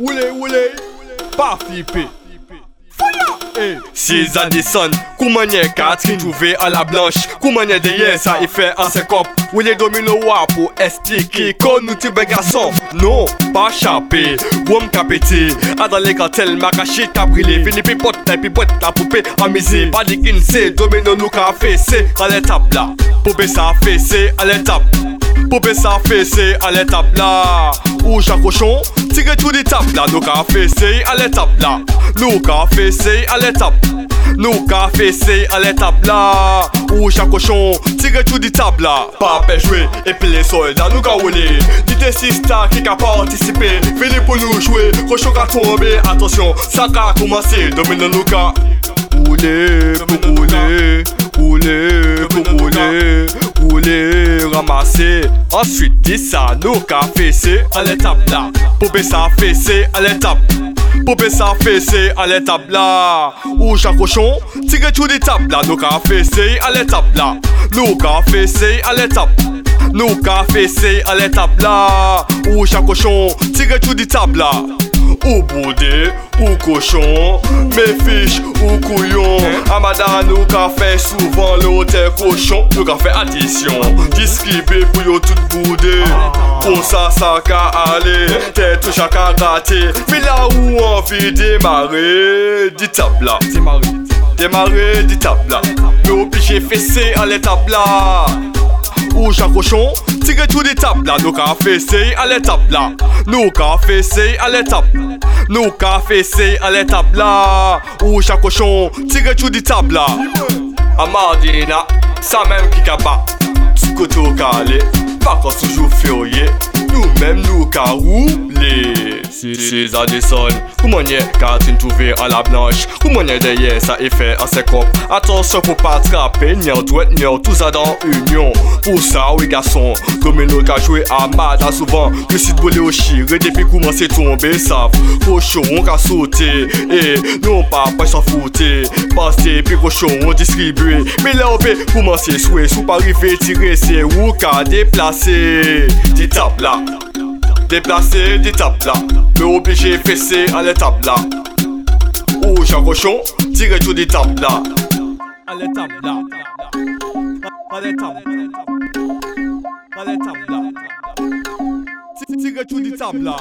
Oulé, oulé, pas flipper. Hey. Six Addison, Koumanye Catherine trouvé à la blanche. Koumanye de ça il fait un secop. Où les domino wa pour estiquer Kon nous tue garçon Non, pas chapé. Wom capété A dans les cartels ma caché qu'a brûlé. Pipote pipote la poupée amusée Pas de domino nous fait c'est à l'étape là. Poupée ça fait c'est ça fait c'est à l'étape là. Ou chaque cochon Tire l'étape là. Nous qu'a fait c'est à l'étape là. Nous qu'a fait c'est à l'étape. Nou ka fese à l'étape là. Ou chaque cochon tire tout di table là. Pas jouer et puis les soldats nous ka roulé Di des sista qui ka participé Fini pour nous jouer. Cochon ka tomber Attention ça ka Domine ka Rouler pour rouler Rouler ramasser. Ensuite dis ça nous ka fese à l'étape là. Poupée ça fesse à l'étape. Poupée ça fessé à l'étape là. Ou chaque cochon tire tout des tables là. Nous qu'a fessé à l'étape là. Nous qu'a fessé à l'étape. Nous qu'a fessé à l'étape là. Ou chaque cochon tire tout des tables là ou boudé ou cochon Mes fiches ou couillon. Amada nou ka fè souvan lote cochon. Nou ka fè adisyon Diskribe pou yo tout boudé Kon sa sa ka ale Tè tou chaka gate Fè la ou anvi demare Di tabla. Demare di tabla. Nou piche fese an le tabla Ou chaque cochon, tire tout des tables là. Nous qu'a fessé à l'étape là. Nous qu'a fessé à l'étape. Nous qu'a fessé à l'étape là. Ou chaque cochon, tire tout des tables là. Amardina, ça même qui pas qu'on toujours furieux. Nous-mêmes nous qu'a Suze a de son Kou mwenye katin touve a la blanche. Kou mwenye deye sa efe a se kop Atonsyon pou pa trape Nyan dwet nyan tout sa dan union. Pou sa ou e gason Domino ka jwe a mada souvan Yusit bole ou shire depi kouman se tombe Sav koshon ka sote E non pa pa san fote Pase pi koshon distribwe Me la ou pe kouman se swe Sou pa rive tire se ou ka deplase Di tap la Deplase di tap la mais obligé fessé à l'étape là. Ou chaque cochon, tirer tout des tables là. À l'étape là. À l'étape. À l'étape là. Tirer tout des tables là.